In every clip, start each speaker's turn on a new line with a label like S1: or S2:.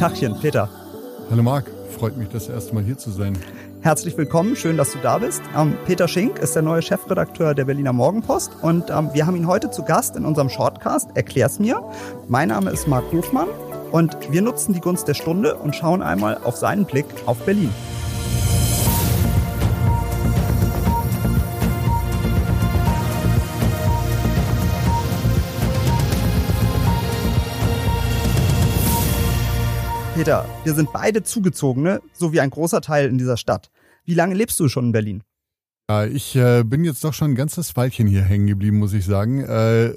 S1: Tachchen, Peter.
S2: Hallo Marc, freut mich, das erste Mal hier zu sein.
S1: Herzlich willkommen, schön, dass du da bist. Ähm, Peter Schink ist der neue Chefredakteur der Berliner Morgenpost und ähm, wir haben ihn heute zu Gast in unserem Shortcast Erklär's mir. Mein Name ist Marc Hofmann und wir nutzen die Gunst der Stunde und schauen einmal auf seinen Blick auf Berlin. Peter, wir sind beide Zugezogene, so wie ein großer Teil in dieser Stadt. Wie lange lebst du schon in Berlin?
S2: Ja, ich äh, bin jetzt doch schon ein ganzes Weilchen hier hängen geblieben, muss ich sagen. Äh,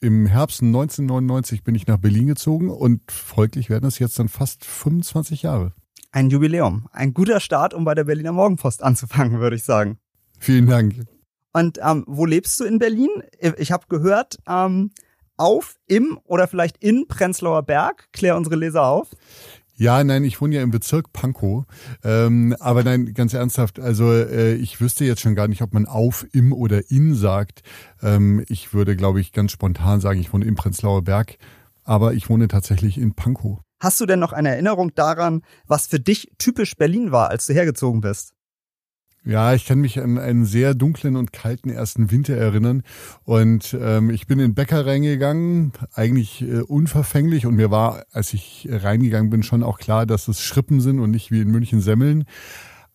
S2: Im Herbst 1999 bin ich nach Berlin gezogen und folglich werden es jetzt dann fast 25 Jahre.
S1: Ein Jubiläum. Ein guter Start, um bei der Berliner Morgenpost anzufangen, würde ich sagen.
S2: Vielen Dank.
S1: Und ähm, wo lebst du in Berlin? Ich habe gehört, ähm, auf, im oder vielleicht in Prenzlauer Berg. Klär unsere Leser auf.
S2: Ja, nein, ich wohne ja im Bezirk Pankow. Ähm, aber nein, ganz ernsthaft, also äh, ich wüsste jetzt schon gar nicht, ob man auf, im oder in sagt. Ähm, ich würde, glaube ich, ganz spontan sagen, ich wohne im Prenzlauer Berg, aber ich wohne tatsächlich in Pankow.
S1: Hast du denn noch eine Erinnerung daran, was für dich typisch Berlin war, als du hergezogen bist?
S2: Ja, ich kann mich an einen sehr dunklen und kalten ersten Winter erinnern. Und ähm, ich bin in den Bäcker reingegangen, eigentlich äh, unverfänglich. Und mir war, als ich reingegangen bin, schon auch klar, dass es Schrippen sind und nicht wie in München Semmeln.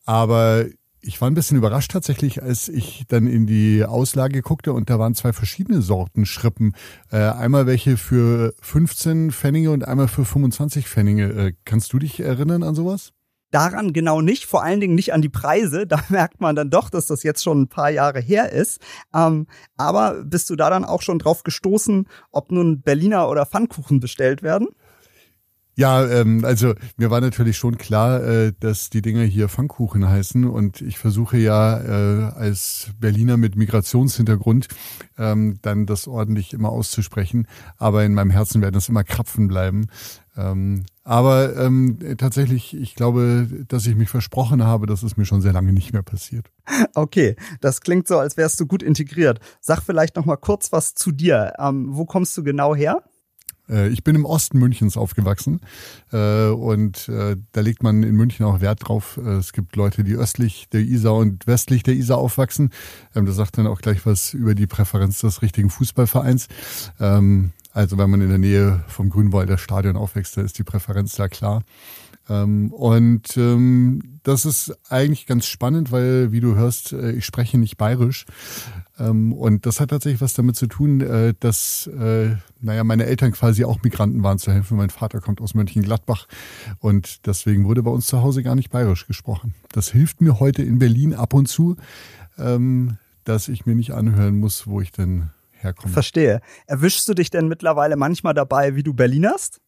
S2: Aber ich war ein bisschen überrascht tatsächlich, als ich dann in die Auslage guckte und da waren zwei verschiedene Sorten Schrippen. Äh, einmal welche für 15 Pfennige und einmal für 25 Pfennige. Äh, kannst du dich erinnern an sowas?
S1: Daran genau nicht, vor allen Dingen nicht an die Preise. Da merkt man dann doch, dass das jetzt schon ein paar Jahre her ist. Ähm, aber bist du da dann auch schon drauf gestoßen, ob nun Berliner oder Pfannkuchen bestellt werden?
S2: Ja, ähm, also mir war natürlich schon klar, äh, dass die Dinger hier Pfannkuchen heißen und ich versuche ja äh, als Berliner mit Migrationshintergrund ähm, dann das ordentlich immer auszusprechen, aber in meinem Herzen werden es immer Krapfen bleiben. Ähm, aber ähm, tatsächlich, ich glaube, dass ich mich versprochen habe, das ist mir schon sehr lange nicht mehr passiert.
S1: Okay, das klingt so, als wärst du gut integriert. Sag vielleicht noch mal kurz was zu dir. Ähm, wo kommst du genau her?
S2: Äh, ich bin im Osten Münchens aufgewachsen äh, und äh, da legt man in München auch Wert drauf. Es gibt Leute, die östlich der Isar und westlich der Isar aufwachsen. Ähm, das sagt dann auch gleich was über die Präferenz des richtigen Fußballvereins. Ähm, also wenn man in der Nähe vom Grünwalder Stadion aufwächst, da ist die Präferenz da klar. Ähm, und ähm, das ist eigentlich ganz spannend, weil, wie du hörst, äh, ich spreche nicht bayerisch. Ähm, und das hat tatsächlich was damit zu tun, äh, dass, äh, naja, meine Eltern quasi auch Migranten waren zu helfen. Mein Vater kommt aus Mönchengladbach und deswegen wurde bei uns zu Hause gar nicht bayerisch gesprochen. Das hilft mir heute in Berlin ab und zu, ähm, dass ich mir nicht anhören muss, wo ich denn herkommen.
S1: Verstehe. Erwischst du dich denn mittlerweile manchmal dabei, wie du Berlinerst?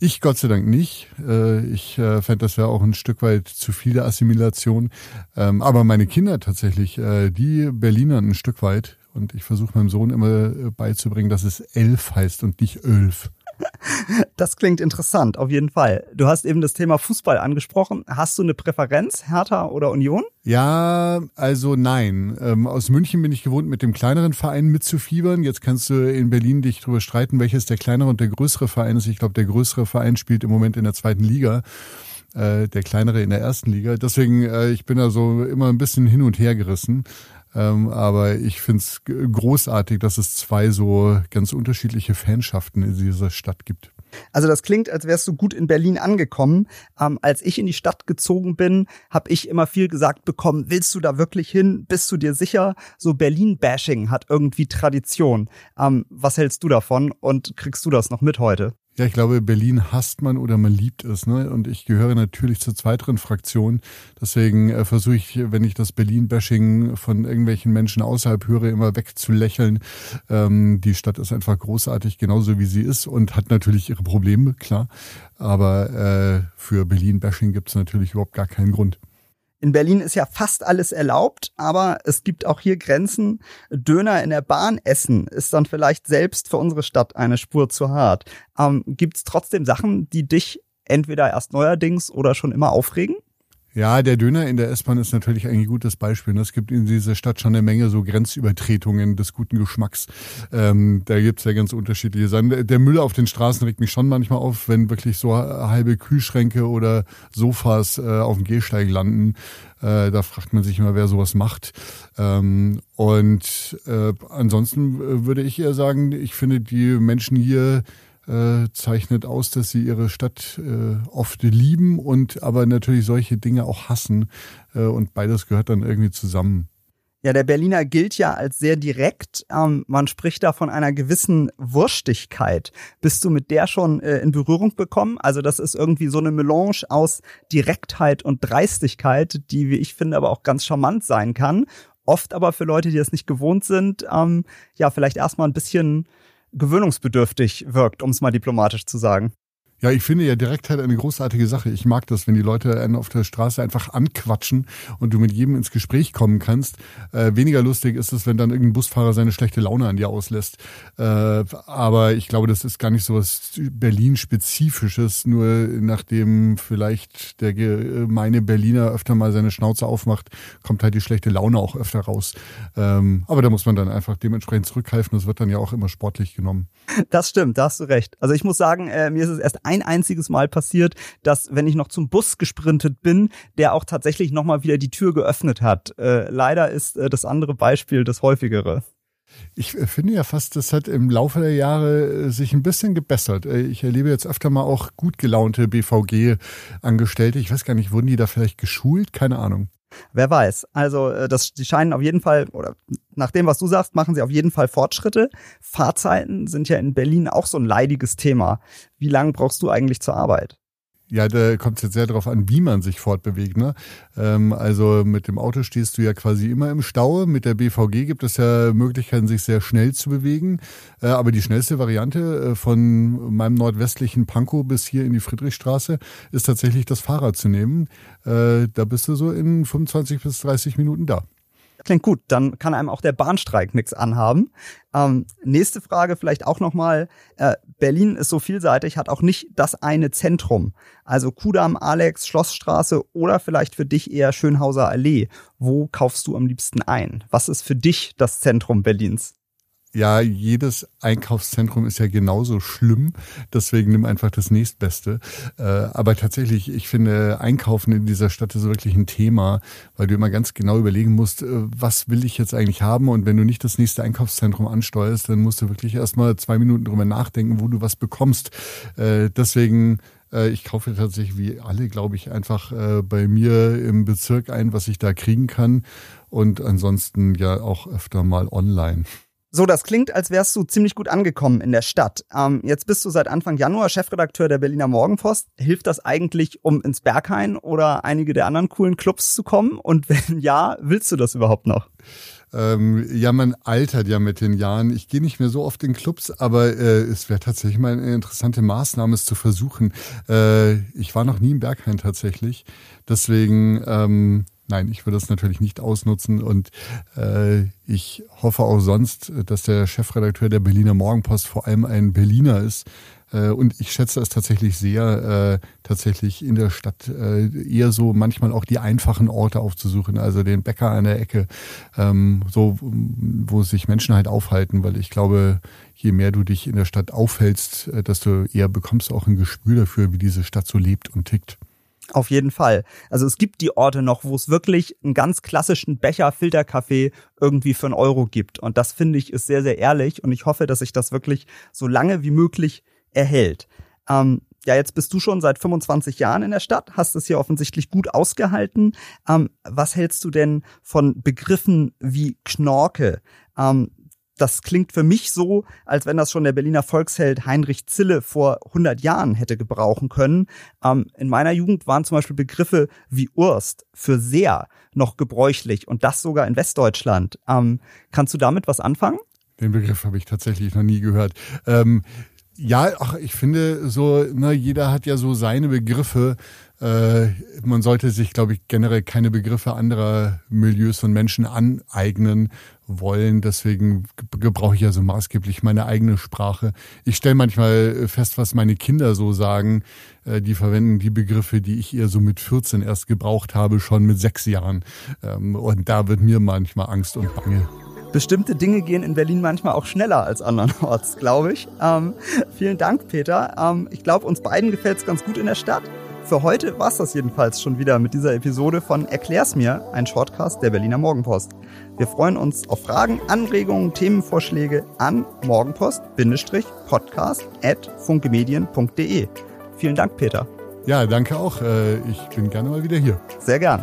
S2: Ich Gott sei Dank nicht. Äh, ich äh, fände, das wäre auch ein Stück weit zu viele Assimilation. Ähm, aber meine Kinder tatsächlich, äh, die Berliner ein Stück weit. Und ich versuche meinem Sohn immer beizubringen, dass es elf heißt und nicht Ölf.
S1: Das klingt interessant, auf jeden Fall. Du hast eben das Thema Fußball angesprochen. Hast du eine Präferenz, Hertha oder Union?
S2: Ja, also nein. Ähm, aus München bin ich gewohnt, mit dem kleineren Verein mitzufiebern. Jetzt kannst du in Berlin dich darüber streiten, welches der kleinere und der größere Verein ist. Ich glaube, der größere Verein spielt im Moment in der zweiten Liga äh, der kleinere in der ersten Liga. Deswegen, äh, ich bin da so immer ein bisschen hin und her gerissen. Ähm, aber ich finde es großartig, dass es zwei so ganz unterschiedliche Fanschaften in dieser Stadt gibt.
S1: Also das klingt, als wärst du gut in Berlin angekommen. Ähm, als ich in die Stadt gezogen bin, habe ich immer viel gesagt bekommen, willst du da wirklich hin? Bist du dir sicher? So Berlin-Bashing hat irgendwie Tradition. Ähm, was hältst du davon und kriegst du das noch mit heute?
S2: Ja, ich glaube, Berlin hasst man oder man liebt es. Ne? Und ich gehöre natürlich zur zweiteren Fraktion. Deswegen äh, versuche ich, wenn ich das Berlin-Bashing von irgendwelchen Menschen außerhalb höre, immer wegzulächeln. Ähm, die Stadt ist einfach großartig, genauso wie sie ist und hat natürlich ihre Probleme, klar. Aber äh, für Berlin-Bashing gibt es natürlich überhaupt gar keinen Grund.
S1: In Berlin ist ja fast alles erlaubt, aber es gibt auch hier Grenzen. Döner in der Bahn essen ist dann vielleicht selbst für unsere Stadt eine Spur zu hart. Ähm, gibt es trotzdem Sachen, die dich entweder erst neuerdings oder schon immer aufregen?
S2: Ja, der Döner in der S-Bahn ist natürlich ein gutes Beispiel. Ne? Es gibt in dieser Stadt schon eine Menge so Grenzübertretungen des guten Geschmacks. Ähm, da gibt's ja ganz unterschiedliche Sachen. Der Müll auf den Straßen regt mich schon manchmal auf, wenn wirklich so halbe Kühlschränke oder Sofas äh, auf dem Gehsteig landen. Äh, da fragt man sich immer, wer sowas macht. Ähm, und äh, ansonsten äh, würde ich eher sagen, ich finde die Menschen hier äh, zeichnet aus, dass sie ihre Stadt äh, oft lieben und aber natürlich solche Dinge auch hassen. Äh, und beides gehört dann irgendwie zusammen.
S1: Ja, der Berliner gilt ja als sehr direkt. Ähm, man spricht da von einer gewissen Wurstigkeit. Bist du mit der schon äh, in Berührung bekommen? Also das ist irgendwie so eine Melange aus Direktheit und Dreistigkeit, die, wie ich finde, aber auch ganz charmant sein kann. Oft aber für Leute, die das nicht gewohnt sind, ähm, ja, vielleicht erstmal ein bisschen gewöhnungsbedürftig wirkt, um es mal diplomatisch zu sagen.
S2: Ja, ich finde ja Direktheit eine großartige Sache. Ich mag das, wenn die Leute einen auf der Straße einfach anquatschen und du mit jedem ins Gespräch kommen kannst. Äh, weniger lustig ist es, wenn dann irgendein Busfahrer seine schlechte Laune an dir auslässt. Äh, aber ich glaube, das ist gar nicht so was Berlin-spezifisches, nur nachdem vielleicht der gemeine Berliner öfter mal seine Schnauze aufmacht, kommt halt die schlechte Laune auch öfter raus. Ähm, aber da muss man dann einfach dementsprechend zurückhelfen. Das wird dann ja auch immer sportlich genommen.
S1: Das stimmt, da hast du recht. Also ich muss sagen, äh, mir ist es erst ein einziges Mal passiert, dass, wenn ich noch zum Bus gesprintet bin, der auch tatsächlich nochmal wieder die Tür geöffnet hat. Äh, leider ist äh, das andere Beispiel das häufigere.
S2: Ich äh, finde ja fast, das hat im Laufe der Jahre äh, sich ein bisschen gebessert. Äh, ich erlebe jetzt öfter mal auch gut gelaunte BVG-Angestellte. Ich weiß gar nicht, wurden die da vielleicht geschult? Keine Ahnung.
S1: Wer weiß. Also äh, das, die scheinen auf jeden Fall, oder nach dem, was du sagst, machen sie auf jeden Fall Fortschritte. Fahrzeiten sind ja in Berlin auch so ein leidiges Thema. Wie lange brauchst du eigentlich zur Arbeit?
S2: Ja, da kommt es jetzt sehr darauf an, wie man sich fortbewegt. Ne? Ähm, also mit dem Auto stehst du ja quasi immer im Stau. Mit der BVG gibt es ja Möglichkeiten, sich sehr schnell zu bewegen. Äh, aber die schnellste Variante äh, von meinem nordwestlichen Pankow bis hier in die Friedrichstraße ist tatsächlich das Fahrrad zu nehmen. Äh, da bist du so in 25 bis 30 Minuten da.
S1: Klingt gut, dann kann einem auch der Bahnstreik nichts anhaben. Ähm, nächste Frage vielleicht auch nochmal. Äh, Berlin ist so vielseitig, hat auch nicht das eine Zentrum. Also Kudamm, Alex, Schlossstraße oder vielleicht für dich eher Schönhauser Allee. Wo kaufst du am liebsten ein? Was ist für dich das Zentrum Berlins?
S2: Ja, jedes Einkaufszentrum ist ja genauso schlimm. Deswegen nimm einfach das nächstbeste. Äh, aber tatsächlich, ich finde, Einkaufen in dieser Stadt ist wirklich ein Thema, weil du immer ganz genau überlegen musst, äh, was will ich jetzt eigentlich haben? Und wenn du nicht das nächste Einkaufszentrum ansteuerst, dann musst du wirklich erstmal zwei Minuten drüber nachdenken, wo du was bekommst. Äh, deswegen ich kaufe tatsächlich wie alle, glaube ich, einfach bei mir im Bezirk ein, was ich da kriegen kann. Und ansonsten ja auch öfter mal online.
S1: So, das klingt, als wärst du ziemlich gut angekommen in der Stadt. Ähm, jetzt bist du seit Anfang Januar Chefredakteur der Berliner Morgenpost. Hilft das eigentlich, um ins Berghain oder einige der anderen coolen Clubs zu kommen? Und wenn ja, willst du das überhaupt noch?
S2: Ähm, ja, man altert ja mit den Jahren. Ich gehe nicht mehr so oft in Clubs, aber äh, es wäre tatsächlich mal eine interessante Maßnahme, es zu versuchen. Äh, ich war noch nie im Berghain tatsächlich. Deswegen ähm, Nein, ich würde das natürlich nicht ausnutzen und äh, ich hoffe auch sonst, dass der Chefredakteur der Berliner Morgenpost vor allem ein Berliner ist. Äh, und ich schätze es tatsächlich sehr, äh, tatsächlich in der Stadt äh, eher so manchmal auch die einfachen Orte aufzusuchen, also den Bäcker an der Ecke, ähm, so wo sich Menschen halt aufhalten, weil ich glaube, je mehr du dich in der Stadt aufhältst, äh, desto eher bekommst du auch ein Gespür dafür, wie diese Stadt so lebt und tickt.
S1: Auf jeden Fall. Also es gibt die Orte noch, wo es wirklich einen ganz klassischen Becher Filterkaffee irgendwie für einen Euro gibt. Und das finde ich ist sehr, sehr ehrlich. Und ich hoffe, dass sich das wirklich so lange wie möglich erhält. Ähm, ja, jetzt bist du schon seit 25 Jahren in der Stadt, hast es hier offensichtlich gut ausgehalten. Ähm, was hältst du denn von Begriffen wie Knorke? Ähm, das klingt für mich so, als wenn das schon der Berliner Volksheld Heinrich Zille vor 100 Jahren hätte gebrauchen können. Ähm, in meiner Jugend waren zum Beispiel Begriffe wie Urst für sehr noch gebräuchlich und das sogar in Westdeutschland. Ähm, kannst du damit was anfangen?
S2: Den Begriff habe ich tatsächlich noch nie gehört. Ähm Ja, ach, ich finde so, ne, jeder hat ja so seine Begriffe. Äh, man sollte sich, glaube ich, generell keine Begriffe anderer Milieus und Menschen aneignen wollen. Deswegen gebrauche ich ja so maßgeblich meine eigene Sprache. Ich stelle manchmal fest, was meine Kinder so sagen. Äh, die verwenden die Begriffe, die ich eher so mit 14 erst gebraucht habe, schon mit sechs Jahren. Ähm, und da wird mir manchmal Angst und Bange
S1: bestimmte Dinge gehen in Berlin manchmal auch schneller als andernorts, glaube ich. Ähm, vielen Dank, Peter. Ähm, ich glaube, uns beiden gefällt es ganz gut in der Stadt. Für heute war es das jedenfalls schon wieder mit dieser Episode von Erklär's mir, ein Shortcast der Berliner Morgenpost. Wir freuen uns auf Fragen, Anregungen, Themenvorschläge an morgenpost-podcast.funkemedien.de. Vielen Dank, Peter.
S2: Ja, danke auch. Äh, ich bin gerne mal wieder hier.
S1: Sehr gern.